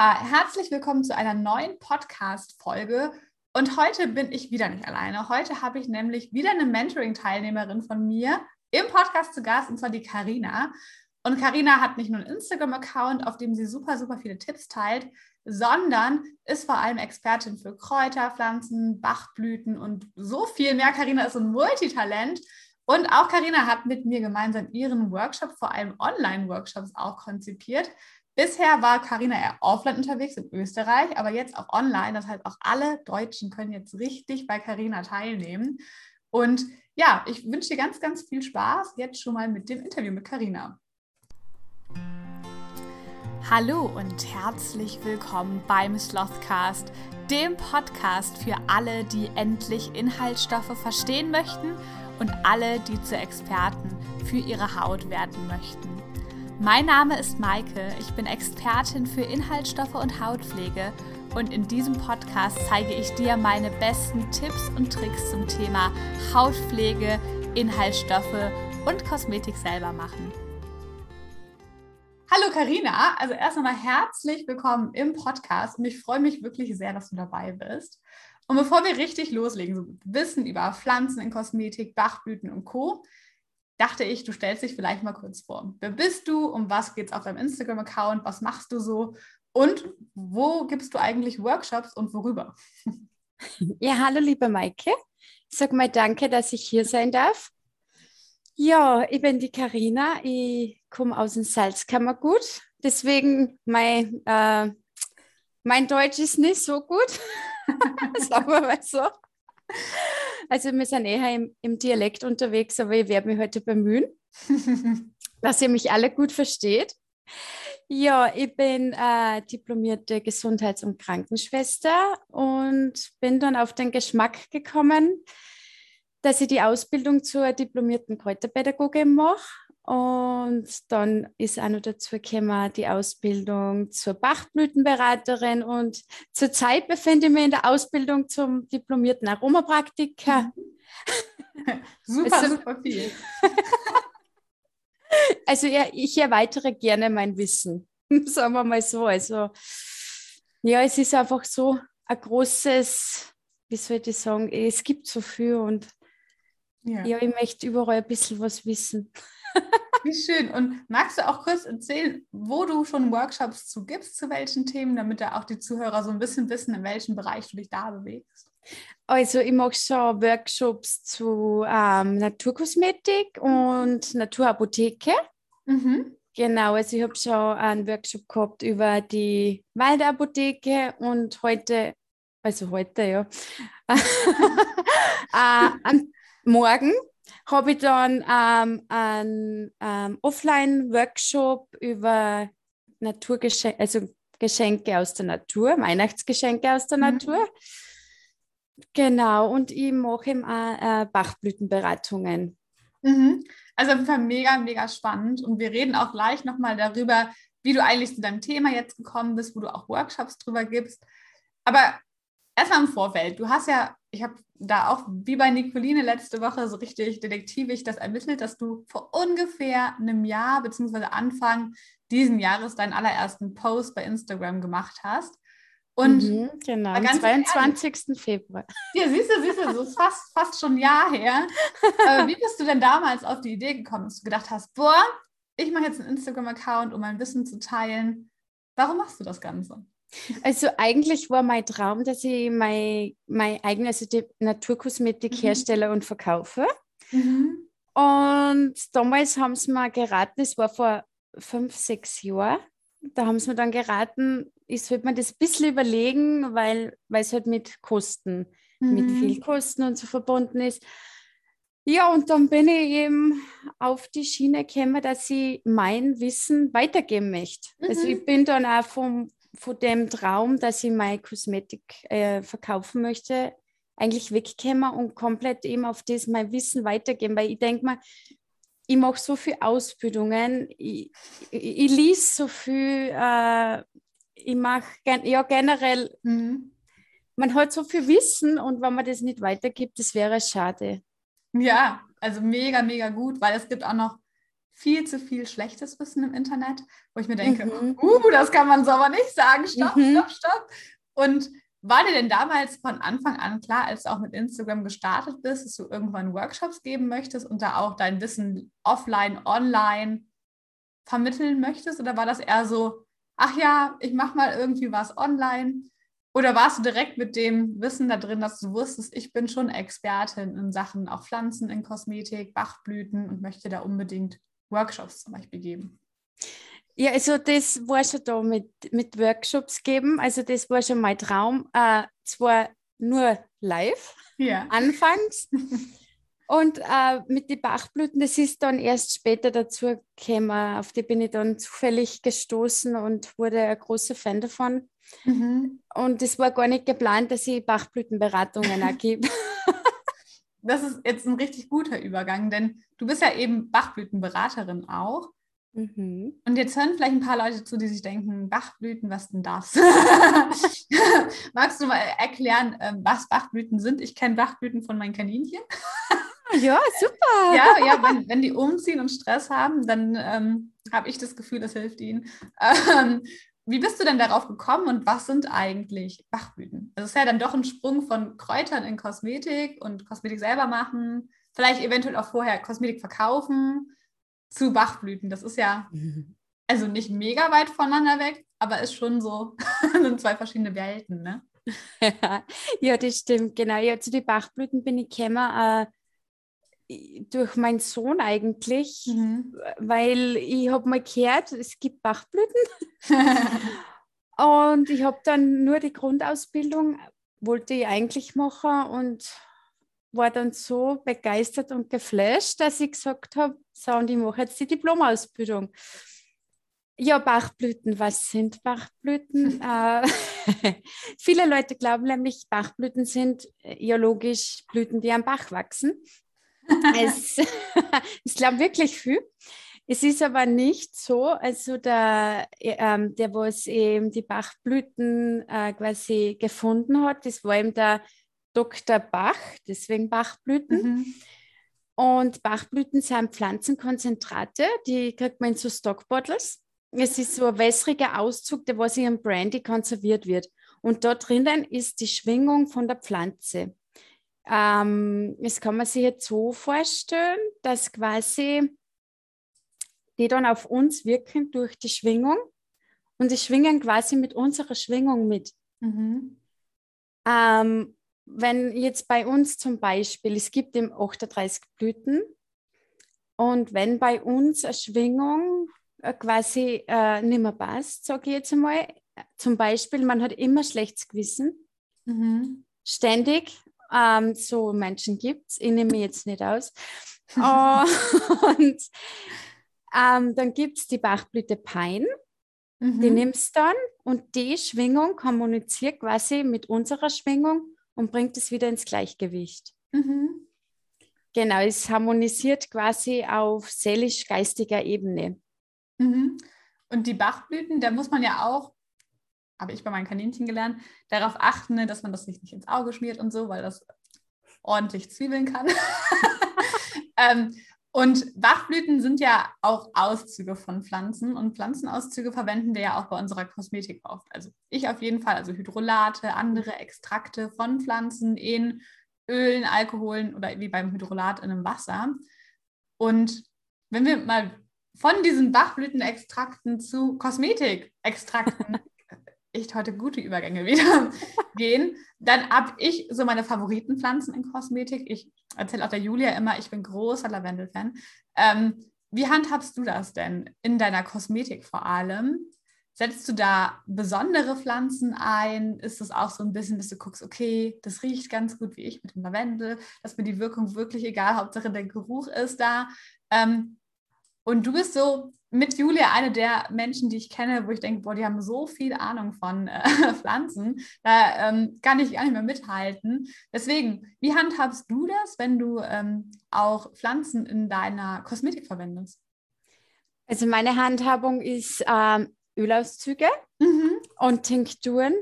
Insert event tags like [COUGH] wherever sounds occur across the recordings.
Herzlich willkommen zu einer neuen Podcast-Folge. Und heute bin ich wieder nicht alleine. Heute habe ich nämlich wieder eine Mentoring-Teilnehmerin von mir im Podcast zu Gast, und zwar die Karina. Und Karina hat nicht nur einen Instagram-Account, auf dem sie super, super viele Tipps teilt, sondern ist vor allem Expertin für Kräuter, Pflanzen, Bachblüten und so viel mehr. Karina ist ein Multitalent. Und auch Karina hat mit mir gemeinsam ihren Workshop, vor allem Online-Workshops, auch konzipiert. Bisher war Karina eher offline unterwegs in Österreich, aber jetzt auch online. Das heißt, auch alle Deutschen können jetzt richtig bei Karina teilnehmen. Und ja, ich wünsche dir ganz, ganz viel Spaß jetzt schon mal mit dem Interview mit Karina. Hallo und herzlich willkommen beim Slothcast, dem Podcast für alle, die endlich Inhaltsstoffe verstehen möchten und alle, die zu Experten für ihre Haut werden möchten. Mein Name ist Maike, ich bin Expertin für Inhaltsstoffe und Hautpflege und in diesem Podcast zeige ich dir meine besten Tipps und Tricks zum Thema Hautpflege, Inhaltsstoffe und Kosmetik selber machen. Hallo Karina, also erst einmal herzlich willkommen im Podcast und ich freue mich wirklich sehr, dass du dabei bist. Und bevor wir richtig loslegen, so Wissen über Pflanzen in Kosmetik, Bachblüten und Co., dachte ich, du stellst dich vielleicht mal kurz vor. Wer bist du? Um was geht es auf deinem Instagram-Account? Was machst du so? Und wo gibst du eigentlich Workshops und worüber? [LAUGHS] Ja, hallo liebe Maike. Sag mal danke, dass ich hier sein darf. Ja, ich bin die Karina. Ich komme aus dem Salzkammergut. Deswegen mein, äh, mein Deutsch ist nicht so gut. [LAUGHS] Sagen wir mal so. Also wir sind eher im, im Dialekt unterwegs, aber ich werde mich heute bemühen, [LAUGHS] dass ihr mich alle gut versteht. Ja, ich bin äh, diplomierte Gesundheits- und Krankenschwester und bin dann auf den Geschmack gekommen, dass ich die Ausbildung zur diplomierten Kräuterpädagogin mache und dann ist auch noch dazu gekommen, die Ausbildung zur Bachblütenberaterin. Und zurzeit befinde ich mich in der Ausbildung zum diplomierten Aromapraktiker. [LAUGHS] super, also, super viel. [LAUGHS] also ja, ich erweitere gerne mein Wissen, [LAUGHS] sagen wir mal so. Also ja, es ist einfach so ein großes, wie soll ich sagen, es gibt so viel und ja, ja ich möchte überall ein bisschen was wissen. [LAUGHS] Wie schön. Und magst du auch kurz erzählen, wo du schon Workshops zu gibst, zu welchen Themen, damit da auch die Zuhörer so ein bisschen wissen, in welchem Bereich du dich da bewegst? Also ich mache schon Workshops zu ähm, Naturkosmetik und Naturapotheke. Mhm. Genau, also ich habe schon einen Workshop gehabt über die Waldapotheke und heute, also heute, ja, [LAUGHS] äh, Morgen habe ich dann ähm, einen ähm, Offline-Workshop über Naturgeschenke, also Geschenke aus der Natur, Weihnachtsgeschenke aus der mhm. Natur. Genau, und ich mache eben auch äh, Bachblütenberatungen. Mhm. Also auf jeden Fall mega, mega spannend. Und wir reden auch gleich nochmal darüber, wie du eigentlich zu deinem Thema jetzt gekommen bist, wo du auch Workshops drüber gibst. Aber erstmal im Vorfeld. Du hast ja, ich habe da auch wie bei Nicoline letzte Woche so richtig detektivisch das ermittelt, dass du vor ungefähr einem Jahr beziehungsweise Anfang diesen Jahres deinen allerersten Post bei Instagram gemacht hast. Und mhm, genau, am 22. Ehrlich, Februar. Ja, siehst du, siehst du, so ist fast, fast schon ein Jahr her. wie bist du denn damals auf die Idee gekommen, dass du gedacht hast, boah, ich mache jetzt einen Instagram-Account, um mein Wissen zu teilen. Warum machst du das Ganze? Also eigentlich war mein Traum, dass ich mein, mein eigenes also Naturkosmetik mhm. herstelle und verkaufe. Mhm. Und damals haben sie mir geraten, es war vor fünf, sechs Jahren, da haben sie mir dann geraten, ich sollte mir das ein bisschen überlegen, weil, weil es halt mit Kosten, mhm. mit viel Kosten und so verbunden ist. Ja, und dann bin ich eben auf die Schiene gekommen, dass ich mein Wissen weitergeben möchte. Also mhm. Also ich bin dann auch vom, von dem Traum, dass ich meine Kosmetik äh, verkaufen möchte, eigentlich wegkommen und komplett eben auf das mein Wissen weitergeben. Weil ich denke mal, ich mache so viele Ausbildungen, ich, ich, ich lese so viel, äh, ich mache ja generell, mhm. man hat so viel Wissen und wenn man das nicht weitergibt, das wäre schade. Ja, also mega, mega gut, weil es gibt auch noch viel zu viel schlechtes Wissen im Internet, wo ich mir denke, mhm. uh, das kann man so aber nicht sagen. Stopp, mhm. stopp, stopp. Und war dir denn damals von Anfang an klar, als du auch mit Instagram gestartet bist, dass du irgendwann Workshops geben möchtest und da auch dein Wissen offline, online vermitteln möchtest? Oder war das eher so, ach ja, ich mache mal irgendwie was online? Oder warst du direkt mit dem Wissen da drin, dass du wusstest, ich bin schon Expertin in Sachen auch Pflanzen, in Kosmetik, Bachblüten und möchte da unbedingt Workshops zum Beispiel geben? Ja, also das war schon da mit, mit Workshops geben. Also das war schon mein Traum. Äh, zwar nur live, ja. [LAUGHS] anfangs. Und äh, mit den Bachblüten, das ist dann erst später dazu gekommen. Auf die bin ich dann zufällig gestoßen und wurde ein großer Fan davon. Mhm. Und es war gar nicht geplant, dass ich Bachblütenberatungen ergebe. [LAUGHS] das ist jetzt ein richtig guter Übergang, denn du bist ja eben Bachblütenberaterin auch. Mhm. Und jetzt hören vielleicht ein paar Leute zu, die sich denken, Bachblüten, was denn das? [LAUGHS] Magst du mal erklären, ähm, was Bachblüten sind? Ich kenne Bachblüten von meinen Kaninchen. ja, super. [LAUGHS] Ja, ja wenn, wenn die umziehen und Stress haben, dann ähm, habe ich das Gefühl, das hilft ihnen. Ähm, wie bist du denn darauf gekommen und was sind eigentlich Bachblüten? Das ist ja dann doch ein Sprung von Kräutern in Kosmetik und Kosmetik selber machen, vielleicht eventuell auch vorher Kosmetik verkaufen zu Bachblüten. Das ist ja [LAUGHS] also nicht mega weit voneinander weg, aber ist schon so, [LAUGHS] sind zwei verschiedene Welten, ne? [LAUGHS] ja, das stimmt, genau. Ja, zu den Bachblüten bin ich gekommen äh, durch meinen Sohn eigentlich, mhm. weil ich habe mal gehört, es gibt Bachblüten. [LAUGHS] und ich habe dann nur die Grundausbildung, wollte ich eigentlich machen und war dann so begeistert und geflasht, dass ich gesagt habe, so, und ich mache jetzt die Diplomausbildung. Ja, Bachblüten, was sind Bachblüten? [LAUGHS] äh, [LAUGHS] viele Leute glauben nämlich, Bachblüten sind äh, ja logisch Blüten, die am Bach wachsen. Es, [LAUGHS] es glauben wirklich viel. Es ist aber nicht so, also der, ähm, der was eben die Bachblüten äh, quasi gefunden hat, das war eben der Dr. Bach, deswegen Bachblüten. Mhm. Und Bachblüten sind Pflanzenkonzentrate, die kriegt man in so Stockbottles. Es ist so ein wässriger Auszug, der was in Brandy konserviert wird. Und dort drinnen ist die Schwingung von der Pflanze. Ähm, das kann man sich jetzt so vorstellen, dass quasi die dann auf uns wirken durch die Schwingung und die schwingen quasi mit unserer Schwingung mit. Mhm. Ähm, wenn jetzt bei uns zum Beispiel, es gibt eben 38 Blüten und wenn bei uns eine Schwingung äh, quasi äh, nicht mehr passt, sage ich jetzt einmal, zum Beispiel, man hat immer schlechtes Gewissen, mhm. ständig, ähm, so Menschen gibt es, ich nehme mich jetzt nicht aus. [LAUGHS] und ähm, dann gibt es die Bachblüte Pein, mhm. die nimmst du dann und die Schwingung kommuniziert quasi mit unserer Schwingung und bringt es wieder ins Gleichgewicht. Mhm. Genau, es harmonisiert quasi auf seelisch-geistiger Ebene. Mhm. Und die Bachblüten, da muss man ja auch, habe ich bei meinen Kaninchen gelernt, darauf achten, ne, dass man das nicht ins Auge schmiert und so, weil das ordentlich zwiebeln kann. [LAUGHS] ähm, und Bachblüten sind ja auch Auszüge von Pflanzen und Pflanzenauszüge verwenden wir ja auch bei unserer Kosmetik oft. Also ich auf jeden Fall, also Hydrolate, andere Extrakte von Pflanzen in Ölen, Alkoholen oder wie beim Hydrolat in einem Wasser. Und wenn wir mal von diesen Bachblütenextrakten zu Kosmetikextrakten [LAUGHS] echt heute gute Übergänge wieder [LAUGHS] gehen. Dann habe ich so meine Favoritenpflanzen in Kosmetik. Ich erzähle auch der Julia immer, ich bin großer Lavendel-Fan. Ähm, wie handhabst du das denn in deiner Kosmetik vor allem? Setzt du da besondere Pflanzen ein? Ist es auch so ein bisschen, dass du guckst, okay, das riecht ganz gut wie ich mit dem Lavendel, dass mir die Wirkung wirklich egal, Hauptsache der Geruch ist da. Ähm, und du bist so mit Julia eine der Menschen, die ich kenne, wo ich denke, boah, die haben so viel Ahnung von äh, [LAUGHS] Pflanzen, da ähm, kann ich gar nicht mehr mithalten. Deswegen, wie handhabst du das, wenn du ähm, auch Pflanzen in deiner Kosmetik verwendest? Also meine Handhabung ist ähm, Ölauszüge mhm. und Tinkturen.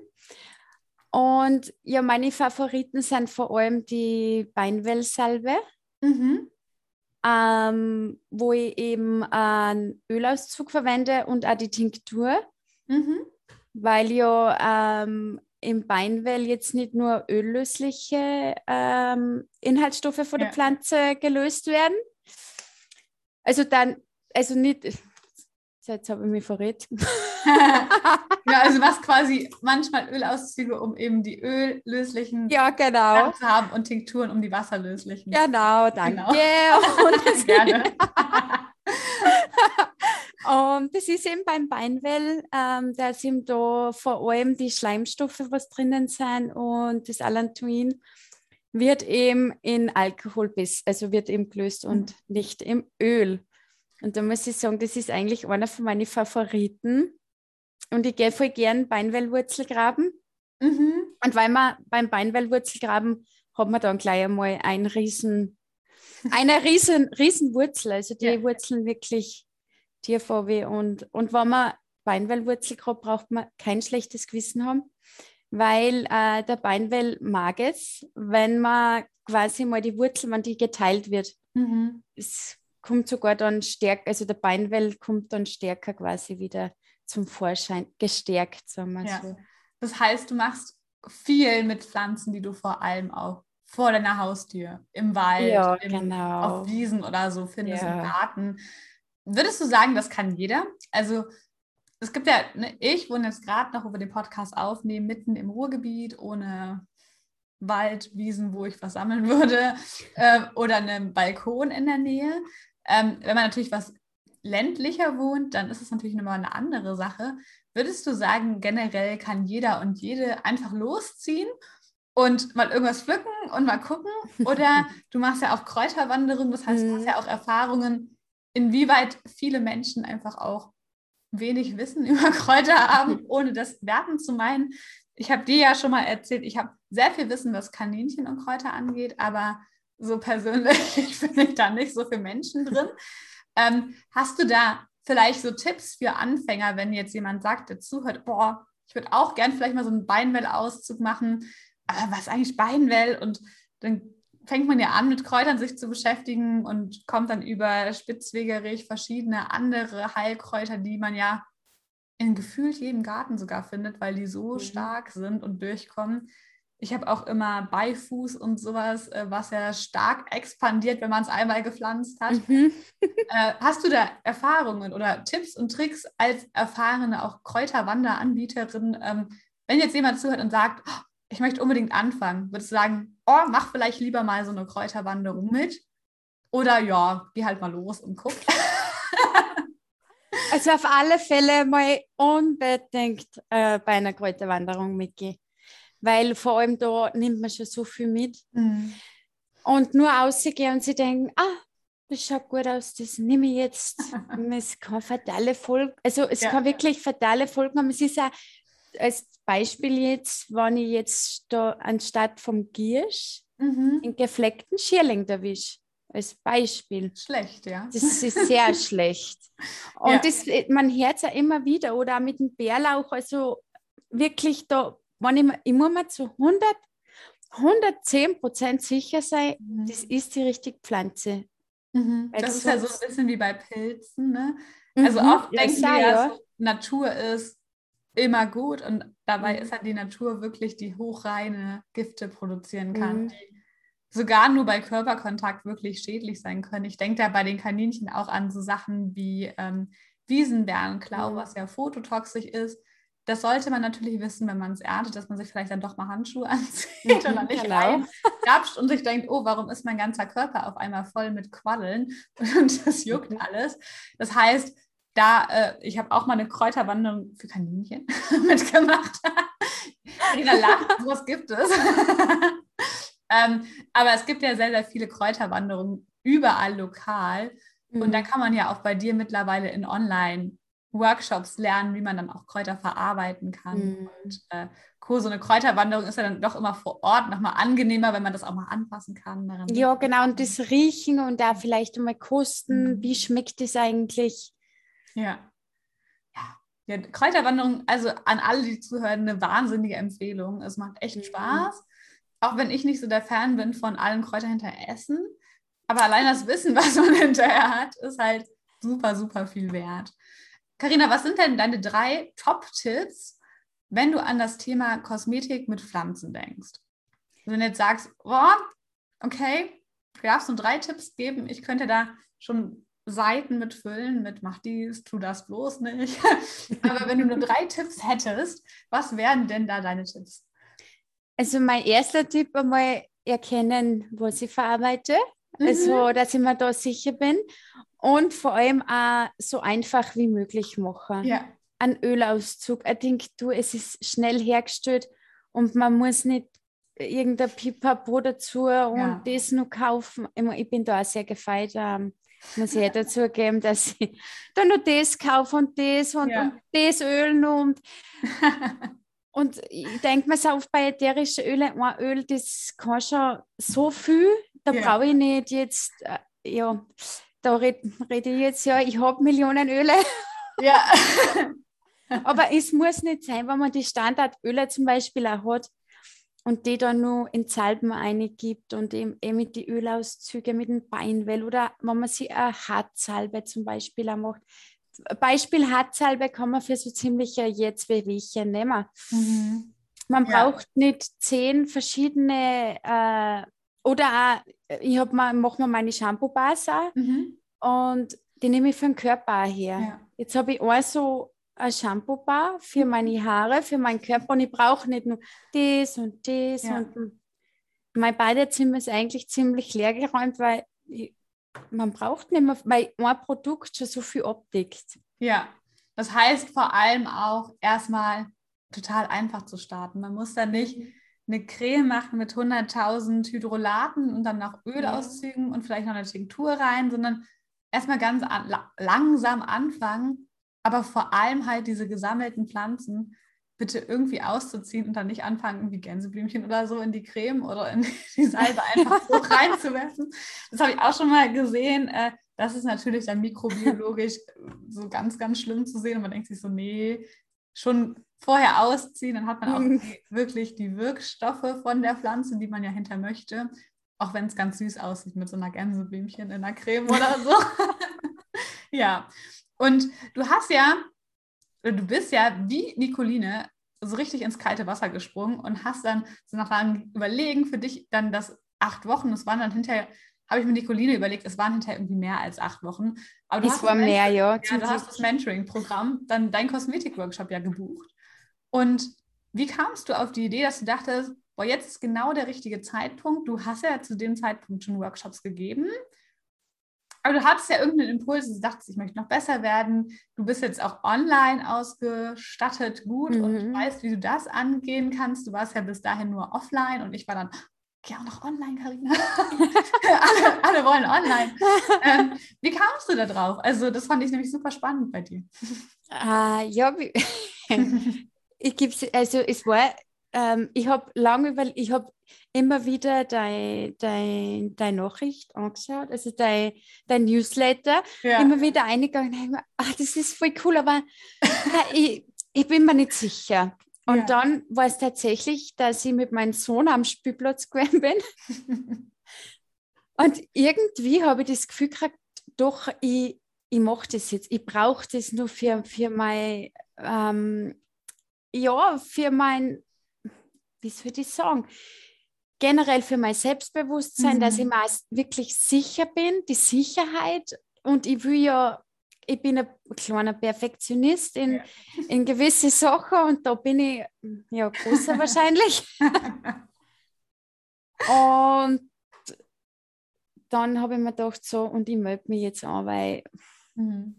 Und ja, meine Favoriten sind vor allem die Beinwellsalbe. Mhm ähm, wo ich eben einen Ölauszug verwende und auch die Tinktur, mhm. weil ja ähm, im Beinwell jetzt nicht nur öllösliche ähm, Inhaltsstoffe von ja. der Pflanze gelöst werden. Also dann, also nicht, [LAUGHS] jetzt habe ich mich verrät. Ja, also was quasi manchmal Ölauszüge, um eben die öllöslichen ja, genau. zu haben und Tinkturen, um die wasserlöslichen. Genau, danke. Genau. Und [LAUGHS] Gerne. [LAUGHS] Und das ist eben beim Beinwell, ähm, da sind da vor allem die Schleimstoffe, was drinnen sind und das Allantoin wird eben in Alkohol bis, also wird eben gelöst mhm. und nicht im Öl. Und da muss ich sagen, das ist eigentlich einer von meinen Favoriten. Und ich gehe voll gern Beinwellwurzelgraben. Mhm. Und weil man beim Beinwellwurzelgraben hat man dann gleich einmal ein riesen, eine riesen, riesen Wurzel. Also die ja. Wurzeln wirklich Tierfarbe und, und wenn man Beinwellwurzel hat, braucht man kein schlechtes Gewissen haben, weil äh, der Beinwell mag es, wenn man quasi mal die Wurzel, wenn die geteilt wird. Mhm. Es kommt sogar dann stärker, also der Beinwell kommt dann stärker quasi wieder zum Vorschein, gestärkt, sagen wir ja. so. Das heißt, du machst viel mit Pflanzen, die du vor allem auch vor deiner Haustür, im Wald, ja, im, genau. auf Wiesen oder so findest, ja. im Garten. Würdest du sagen, das kann jeder? Also es gibt ja, ne, ich wohne jetzt gerade noch, wo wir den Podcast aufnehmen, mitten im Ruhrgebiet, ohne Wald, Wiesen, wo ich was sammeln [LAUGHS] würde, äh, oder einen Balkon in der Nähe. Ähm, wenn man natürlich was ländlicher wohnt, dann ist es natürlich nochmal eine andere Sache. Würdest du sagen, generell kann jeder und jede einfach losziehen und mal irgendwas pflücken und mal gucken? Oder [LAUGHS] du machst ja auch Kräuterwanderung, das heißt, du hast mhm. ja auch Erfahrungen inwieweit viele Menschen einfach auch wenig Wissen [LAUGHS] über Kräuter haben, [LAUGHS] ohne das werten zu meinen. Ich habe dir ja schon mal erzählt, ich habe sehr viel Wissen, was Kaninchen und Kräuter angeht, aber so persönlich bin ich da nicht so für Menschen drin. Ähm, hast du da vielleicht so Tipps für Anfänger, wenn jetzt jemand sagt, der zuhört, boah, ich würde auch gern vielleicht mal so einen Beinwell-Auszug machen, aber was ist eigentlich Beinwell? Und dann fängt man ja an, mit Kräutern sich zu beschäftigen und kommt dann über Spitzwegerich, verschiedene andere Heilkräuter, die man ja in gefühlt jedem Garten sogar findet, weil die so mhm. stark sind und durchkommen. Ich habe auch immer Beifuß und sowas, äh, was ja stark expandiert, wenn man es einmal gepflanzt hat. Mhm. [LAUGHS] Äh, hast du da Erfahrungen oder Tipps und Tricks als erfahrene auch Kräuterwanderanbieterin? Ähm, wenn jetzt jemand zuhört und sagt, oh, ich möchte unbedingt anfangen, würdest du sagen, oh, mach vielleicht lieber mal so eine Kräuterwanderung mit? Oder ja, geh halt mal los und guck. [LAUGHS] also auf alle Fälle mal unbedingt äh, bei einer Kräuterwanderung mitgehen. Weil vor allem da nimmt man schon so viel mit. Mhm. Und nur rausgehen und sie denken, ah, das schaut gut aus, das nehme ich jetzt. [LAUGHS] es kann fatale Folgen, also es ja. kann wirklich fatale Folgen haben. Es ist ja als Beispiel jetzt, wenn ich jetzt da anstatt vom Giersch mhm. einen gefleckten Schierling erwische. Als Beispiel. Schlecht, ja. Das ist sehr [LAUGHS] schlecht. Und ja. das, man hört es ja immer wieder. Oder auch mit dem Bärlauch. Also wirklich da, wenn ich, ich muss mir zu 100, 110 Prozent sicher sein, mhm. das ist die richtige Pflanze. Mhm. Das ist ja so ein bisschen wie bei Pilzen. Ne? Also mhm. oft denken wir ja, so, Natur ist immer gut und dabei mhm. ist halt die Natur wirklich, die hochreine Gifte produzieren kann, mhm. die sogar nur bei Körperkontakt wirklich schädlich sein können. Ich denke da bei den Kaninchen auch an so Sachen wie ähm, Wiesenbärenklau, mhm. was ja phototoxisch ist. Das sollte man natürlich wissen, wenn man es erntet, dass man sich vielleicht dann doch mal Handschuhe [LAUGHS] anzieht oder [LAUGHS] nicht genau. und sich denkt, oh, warum ist mein ganzer Körper auf einmal voll mit Quaddeln [LAUGHS] und das juckt mhm. alles. Das heißt, da, äh, ich habe auch mal eine Kräuterwanderung für Kaninchen mitgemacht. Rina lacht, sowas gibt es. ähm, aber es gibt ja sehr, sehr viele Kräuterwanderungen überall lokal. Mhm. Und da kann man ja auch bei dir mittlerweile in Online-Workshops lernen, wie man dann auch Kräuter verarbeiten kann. Mhm. Und äh, cool, so eine Kräuterwanderung ist ja dann doch immer vor Ort nochmal angenehmer, wenn man das auch mal anpassen kann. Ja, genau. Und das Riechen und da vielleicht mal kosten, mhm. wie schmeckt es eigentlich? Ja. Ja. ja. Kräuterwanderung, also an alle, die zuhören, eine wahnsinnige Empfehlung. Es macht echt mhm. Spaß. Auch wenn ich nicht so der Fan bin von allen Kräutern hinter Essen, Aber allein das Wissen, [LAUGHS] was man hinterher hat, ist halt super, super viel wert. Karina, was sind denn deine drei Top-Tipps, wenn du an das Thema Kosmetik mit Pflanzen denkst? Wenn du jetzt sagst, oh, okay, du darfst nur drei Tipps geben, ich könnte da schon Seiten mitfüllen mit mach dies, tu das bloß nicht. [LAUGHS] Aber wenn du nur drei Tipps hättest, was wären denn da deine Tipps? Also mein erster Tipp einmal erkennen, was ich verarbeite. Mhm. Also, dass ich mir da sicher bin. Und vor allem auch so einfach wie möglich machen. Ja. Ein Ölauszug. Ich denke, du, es ist schnell hergestellt und man muss nicht irgendein Pipapo dazu und ja. das noch kaufen. Ich bin da auch sehr gefeit. Ähm, muss ich dazu geben, dass ich dann noch das kaufe und das und, ja. und das Öl noch. Und, [LAUGHS] und ich denke mir so auf bei ätherischen Ölen, ein Öl, das kann schon so viel, da ja. brauche ich nicht jetzt, äh, ja, da rede red ich jetzt ja, ich habe Millionen Öle. Ja. [LAUGHS] Aber es muss nicht sein, wenn man die Standardöle zum Beispiel auch hat, und die dann nur in Salben eingibt und eben, eben mit die Ölauszüge mit dem Beinwell oder wenn man sich eine Hartsalbe zum Beispiel auch macht. Beispiel Hartsalbe kann man für so ziemlich jetzt Wehwehchen nehmen. Mhm. Man ja. braucht nicht zehn verschiedene äh, oder auch, ich habe mal, mache mir meine Shampoo-Bars mhm. und die nehme ich für den Körper her. Ja. Jetzt habe ich auch so ein Shampoo-Bar für mhm. meine Haare, für meinen Körper und ich brauche nicht nur das und das. Ja. Und mein Badezimmer ist eigentlich ziemlich leer geräumt, weil ich, man braucht nicht mehr, weil ein Produkt schon so viel abdeckt. Ja, das heißt vor allem auch erstmal total einfach zu starten. Man muss da nicht mhm. Eine Creme machen mit 100.000 Hydrolaten und dann noch Ölauszügen ja. und vielleicht noch eine Tinktur rein, sondern erstmal ganz an, langsam anfangen aber vor allem halt diese gesammelten Pflanzen bitte irgendwie auszuziehen und dann nicht anfangen, irgendwie Gänseblümchen oder so in die Creme oder in die Salbe einfach so [LAUGHS] reinzuwerfen. Das habe ich auch schon mal gesehen. Äh, das ist natürlich dann mikrobiologisch so ganz, ganz schlimm zu sehen. Und man denkt sich so, nee, schon vorher ausziehen, dann hat man auch mhm. wirklich die Wirkstoffe von der Pflanze, die man ja hinter möchte. Auch wenn es ganz süß aussieht mit so einer Gänseblümchen in der Creme oder so. [LAUGHS] ja, und du hast ja, du bist ja wie Nicoline so richtig ins kalte Wasser gesprungen und hast dann so nach langem Überlegen für dich dann das acht Wochen, das waren dann hinterher, habe ich mit Nicoline überlegt, es waren hinterher irgendwie mehr als acht Wochen. Aber du es hast war mehr, ja. ja du hast das Mentoring-Programm, dann dein Kosmetik-Workshop ja gebucht. Und wie kamst du auf die Idee, dass du dachtest, boah, jetzt ist genau der richtige Zeitpunkt. Du hast ja zu dem Zeitpunkt schon Workshops gegeben. Aber du hattest ja irgendeinen Impuls, du dachtest, ich möchte noch besser werden. Du bist jetzt auch online ausgestattet, gut mhm. und weißt, wie du das angehen kannst. Du warst ja bis dahin nur offline und ich war dann, geh auch noch online, Karina. [LAUGHS] alle, alle, wollen online. ähm, wie kamst du da drauf? Also, das fand ich nämlich super spannend bei dir. Uh, ja, [LAUGHS] ich gebe also es war, ähm, ich habe lange über, ich habe immer wieder deine dein, dein Nachricht angeschaut, also dein, dein Newsletter, ja. immer wieder eingegangen, ach, das ist voll cool, aber [LAUGHS] ich, ich bin mir nicht sicher. Und ja. dann war es tatsächlich, dass ich mit meinem Sohn am Spielplatz gewesen bin. [LAUGHS] Und irgendwie habe ich das Gefühl gehabt, doch, ich, ich mache das jetzt. Ich brauche das nur für, für mein, ähm, ja, für mein, wie soll ich sagen? generell für mein Selbstbewusstsein, mhm. dass ich mal wirklich sicher bin, die Sicherheit. Und ich will ja, ich bin ein kleiner Perfektionist in, ja. in gewisse Sachen und da bin ich ja großer [LAUGHS] wahrscheinlich. und dann habe ich mir gedacht, so, und ich melde mich jetzt an, weil. Mhm.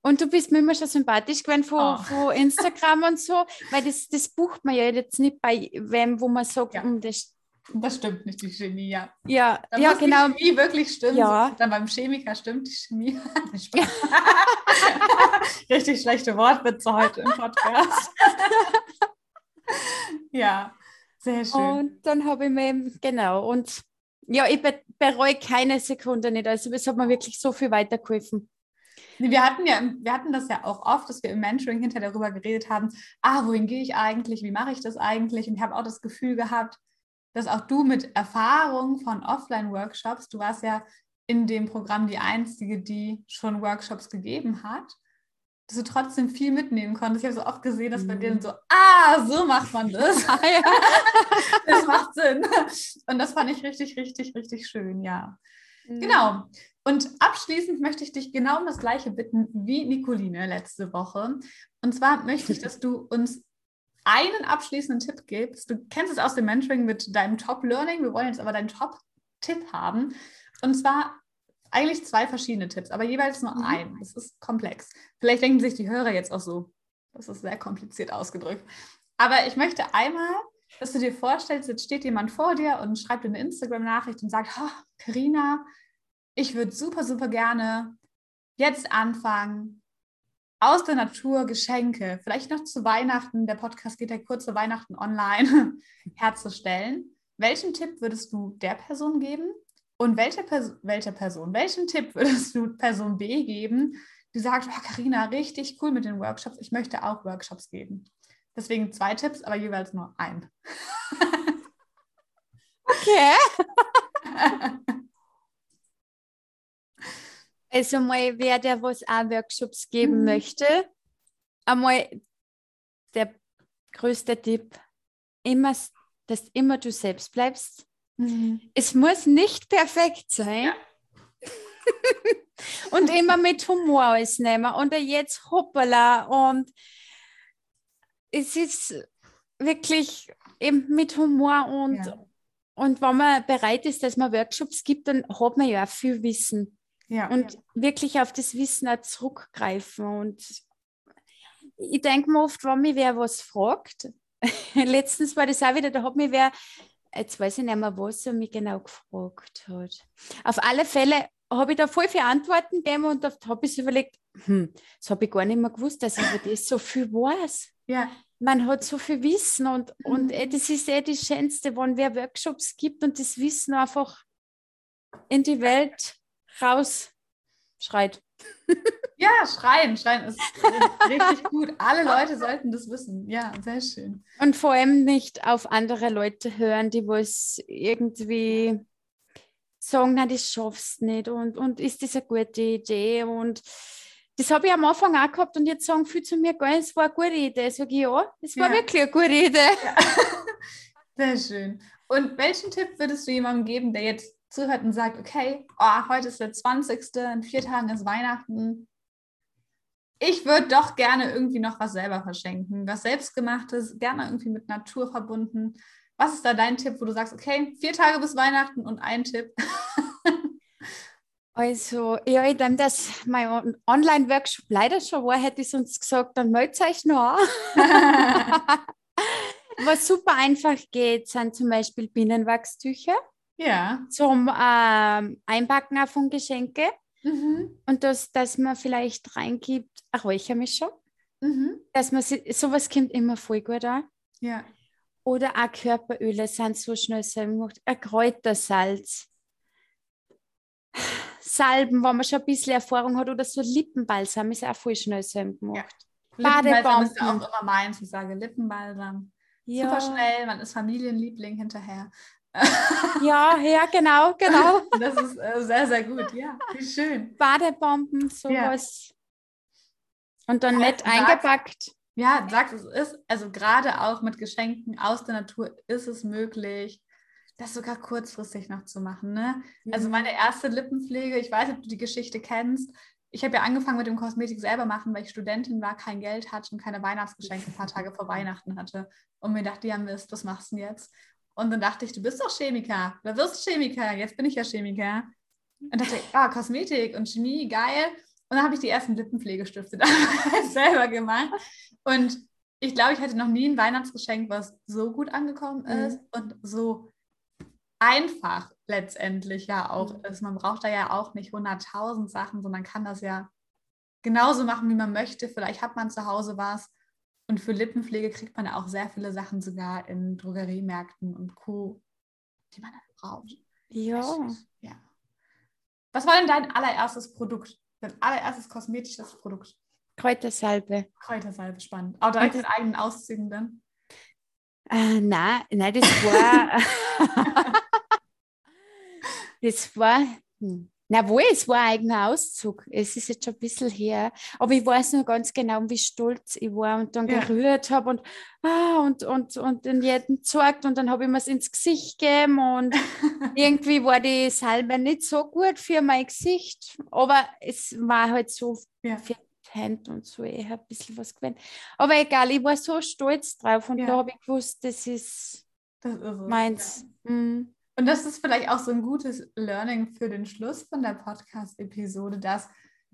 Und du bist mir immer schon sympathisch gewesen von, oh. von Instagram und so, weil das, das bucht man ja jetzt nicht bei wem, wo man sagt, ja. um das das stimmt nicht, die Chemie, ja. Ja, da ja genau. Die Chemie wirklich stimmt. Ja. Dann beim Chemiker stimmt die Chemie. [LAUGHS] [LAUGHS] Richtig schlechte Wortwitze heute im Podcast. [LAUGHS] ja, sehr schön. Und dann habe ich mir, genau, und ja, ich bereue keine Sekunde nicht. Also es hat mir wirklich so viel weitergeholfen. Wir hatten ja, wir hatten das ja auch oft, dass wir im Mentoring hinterher darüber geredet haben, ah, wohin gehe ich eigentlich, wie mache ich das eigentlich? Und ich habe auch das Gefühl gehabt, dass auch du mit Erfahrung von Offline-Workshops, du warst ja in dem Programm die Einzige, die schon Workshops gegeben hat, dass du trotzdem viel mitnehmen konntest. Ich habe so oft gesehen, dass bei mhm. denen so, ah, so macht man das. [LAUGHS] Ah, [LAUGHS] das macht Sinn. Und das fand ich richtig, richtig, richtig schön, ja. Mhm. Genau. Und abschließend möchte ich dich genau um das Gleiche bitten wie Nicoline letzte Woche. Und zwar möchte ich, dass du uns einen abschließenden Tipp gibst. Du kennst es aus dem Mentoring mit deinem Top-Learning. Wir wollen jetzt aber deinen Top-Tipp haben. Und zwar eigentlich zwei verschiedene Tipps, aber jeweils nur mhm. einen. Das ist komplex. Vielleicht denken sich die Hörer jetzt auch so, das ist sehr kompliziert ausgedrückt. Aber ich möchte einmal, dass du dir vorstellst, jetzt steht jemand vor dir und schreibt eine Instagram-Nachricht und sagt, Karina, oh, ich würde super, super gerne jetzt anfangen, aus der Natur Geschenke, vielleicht noch zu Weihnachten, der Podcast geht ja kurz zu Weihnachten online, [LAUGHS] herzustellen. Welchen Tipp würdest du der Person geben? Und welche, Pers welche Person, welchen Tipp [LAUGHS] würdest du Person B geben, die sagt, oh, Carina, richtig cool mit den Workshops, ich möchte auch Workshops geben. Deswegen zwei Tipps, aber jeweils nur ein. okay. [LAUGHS] Also mal, wer der was auch Workshops geben mhm. möchte, einmal der größte Tipp, immer, dass immer du selbst bleibst. Mhm. Es muss nicht perfekt sein. Ja. [LAUGHS] und immer mit Humor alles nehmen und jetzt hoppala und es ist wirklich eben mit Humor und, ja. und wenn man bereit ist, dass man Workshops gibt, dann hat man ja auch viel Wissen. Ja, und ja. wirklich auf das Wissen auch zurückgreifen. Und ich denke mir oft, wenn mich wer was fragt, [LAUGHS] letztens war das auch wieder, da hat mich wer, jetzt weiß ich nicht mehr, was er mich genau gefragt hat. Auf alle Fälle habe ich da voll viele Antworten gegeben und da habe ich überlegt, hm, das habe ich gar nicht mehr gewusst, dass ich über das so viel weiß. Ja. Man hat so viel Wissen und, mhm. und äh, das ist eh das Schönste, wenn wer Workshops gibt und das Wissen einfach in die Welt raus schreit. [LAUGHS] Ja, schreien, schreien ist richtig gut. Alle Leute sollten das wissen. Ja, sehr schön. Und vor allem nicht auf andere Leute hören, die was irgendwie sagen, na, das schaffst du nicht und, und ist das eine gute Idee und das habe ich am Anfang auch gehabt und jetzt sagen viele zu mir, es war eine gute Idee. Sage ich, ja, es war ja. wirklich eine gute Idee. Ja. Sehr schön. Und welchen Tipp würdest du jemandem geben, der jetzt zuhört und sagt, okay, oh, heute ist der 20., in vier Tagen ist Weihnachten. Ich würde doch gerne irgendwie noch was selber verschenken, was selbstgemachtes, gerne irgendwie mit Natur verbunden. Was ist da dein Tipp, wo du sagst, okay, vier Tage bis Weihnachten und ein Tipp? [LAUGHS] Also, ja, ich denke, dass mein Online-Workshop leider schon war, hätte ich sonst gesagt, dann meldet euch noch [LAUGHS] Was super einfach geht, sind zum Beispiel Binnenwachstücher. Ja. Zum ähm, Einpacken von Geschenke. Mhm. Und das, dass man vielleicht reingibt, eine Räuchermischung. Mhm. Dass man sowas kommt immer voll gut an. Ja. Oder auch Körperöle sind so schnell selber gemacht. Ein Kräutersalz. Salben, wenn man schon ein bisschen Erfahrung hat, oder so Lippenbalsam ist auch voll schnell selber gemacht. Ja. Badebomben. ist auch immer meins, ich sage Lippenbalsam. Ja. Super schnell, man ist Familienliebling hinterher [LAUGHS] ja, ja, genau, genau. [LAUGHS] Das ist äh, sehr, sehr gut, ja. Wie schön. Badebomben, sowas. Ja. Und dann ja, nett eingepackt. Ja, sagst es ist, also gerade auch mit Geschenken aus der Natur ist es möglich, das sogar kurzfristig noch zu machen. Ne? Mhm. Also meine erste Lippenpflege, ich weiß ob du die Geschichte kennst. Ich habe ja angefangen mit dem Kosmetik selber machen, weil ich Studentin war, kein Geld hatte und keine Weihnachtsgeschenke ein paar Tage vor [LAUGHS] Weihnachten hatte. Und mir dachte, ja Mist, was machst du denn jetzt? Und dann dachte ich, du bist doch Chemiker, du wirst Chemiker, jetzt bin ich ja Chemiker. Und dachte ich, ah, Kosmetik und Chemie, geil. Und dann habe ich die ersten Lippenpflegestifte [LAUGHS] selber gemacht. Und ich glaube, ich hatte noch nie ein Weihnachtsgeschenk, was so gut angekommen mhm. ist mhm. und so einfach letztendlich ja auch mhm. ist. Man braucht da ja auch nicht 100.000 Sachen, sondern kann das ja genauso machen, wie man möchte. Vielleicht hat man zu Hause was und für Lippenpflege kriegt man auch sehr viele Sachen sogar in Drogeriemärkten und Co., die man dann braucht. Ja. ja. Was war denn dein allererstes Produkt? Dein allererstes kosmetisches Produkt? Kräutersalbe. Kräutersalbe, spannend. Auch direkt in eigenen Auszügen dann? Äh, nein, nein, das war. [LAUGHS] [LAUGHS] das war. Hm. Na wohl, es war ein eigener Auszug. Es ist jetzt schon ein bisschen her. Aber ich weiß noch ganz genau, wie stolz ich war und dann ja. gerührt habe und, ah, und, und, und den jeden gezeigt und dann habe ich mir es ins Gesicht gegeben und [LAUGHS] irgendwie war die Salbe nicht so gut für mein Gesicht. Aber es war halt so ja. für Hände und so eher ein bisschen was gewesen. Aber egal, ich war so stolz drauf und ja. da habe ich gewusst, das ist, das ist meins. Ja. Mhm. Und das ist vielleicht auch so ein gutes Learning für den Schluss von der Podcast-Episode, dass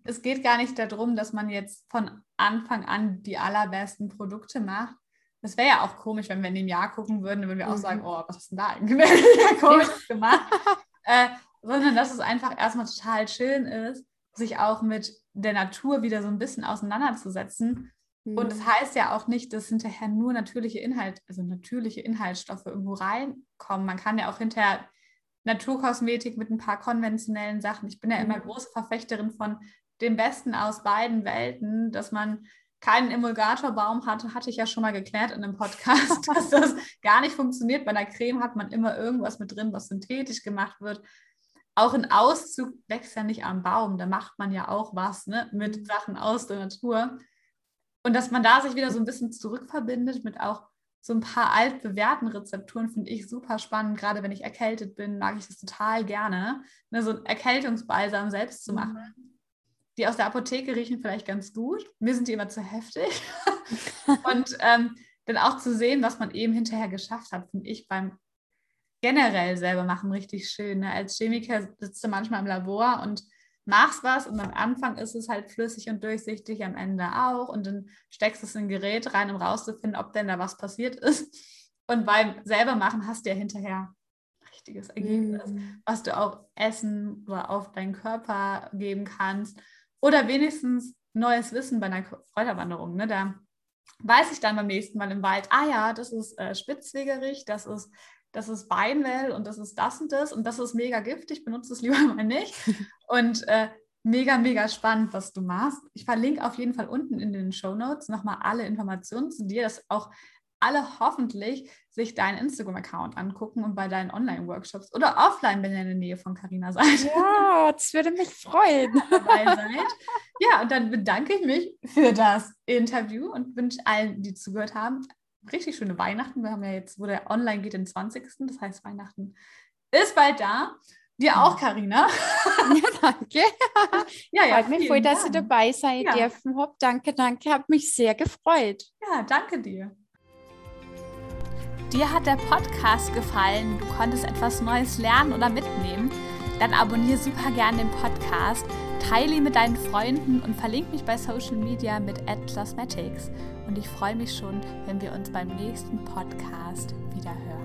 es geht gar nicht darum, dass man jetzt von Anfang an die allerbesten Produkte macht. Das wäre ja auch komisch, wenn wir in dem Jahr gucken würden, dann würden wir auch mhm. sagen, oh, was ist denn da eigentlich komisch [LAUGHS] gemacht? [LAUGHS] äh, sondern dass es einfach erstmal total schön ist, sich auch mit der Natur wieder so ein bisschen auseinanderzusetzen und das mhm. heißt ja auch nicht, dass hinterher nur natürliche Inhalt, also natürliche Inhaltsstoffe irgendwo reinkommen. Man kann ja auch hinterher Naturkosmetik mit ein paar konventionellen Sachen. Ich bin ja immer mhm. große Verfechterin von dem Besten aus beiden Welten, dass man keinen Emulgatorbaum hatte, hatte ich ja schon mal geklärt in einem Podcast, [LAUGHS] dass das gar nicht funktioniert. Bei einer Creme hat man immer irgendwas mit drin, was synthetisch gemacht wird. Auch ein Auszug wächst ja nicht am Baum, da macht man ja auch was ne, mit mhm. Sachen aus der Natur. Und dass man da sich wieder so ein bisschen zurückverbindet mit auch so ein paar altbewährten Rezepturen, finde ich super spannend. Gerade wenn ich erkältet bin, mag ich das total gerne, ne, so ein Erkältungsbalsam selbst zu machen. Mhm. Die aus der Apotheke riechen vielleicht ganz gut. Mir sind die immer zu heftig. [LAUGHS] und ähm, dann auch zu sehen, was man eben hinterher geschafft hat, finde ich beim generell selber machen richtig schön. Ne? Als Chemiker sitzt du manchmal im Labor und machst was und am Anfang ist es halt flüssig und durchsichtig, am Ende auch und dann steckst du es in ein Gerät rein, um rauszufinden, ob denn da was passiert ist. [LAUGHS] Und beim selber machen hast du ja hinterher ein richtiges Ergebnis, mm. was du auch essen oder auf deinen Körper geben kannst oder wenigstens neues Wissen bei einer Kräuterwanderung. Ne? Da weiß ich dann beim nächsten Mal im Wald, ah ja, das ist äh, Spitzwegerich, das ist das ist Beinwell und das ist das und das und das ist mega giftig, benutze es [LAUGHS] lieber mal nicht. Und äh, mega, mega spannend, was du machst. Ich verlinke auf jeden Fall unten in den Show Notes nochmal alle Informationen zu dir, dass auch alle hoffentlich sich deinen Instagram-Account angucken und bei deinen Online-Workshops oder offline, wenn ihr in der Nähe von Carina seid. Ja, das würde mich freuen. [LAUGHS] Ja, und dann bedanke ich mich für das Interview und wünsche allen, die zugehört haben, richtig schöne Weihnachten. Wir haben ja jetzt, wo der online geht, den 20. Das heißt, Weihnachten ist bald da. Dir auch, Karina. [LAUGHS] Ja, danke. ja, ja, Freut mich voll, dass ihr dabei sein ja. dürfen habt. Danke, danke. Hat mich sehr gefreut. Ja, danke dir. Dir hat der Podcast gefallen, du konntest etwas Neues lernen oder mitnehmen, dann abonniere super gerne den Podcast, teile ihn mit deinen Freunden und verlinke mich bei Social Media mit Atlasmatics und ich freue mich schon, wenn wir uns beim nächsten Podcast wieder hören.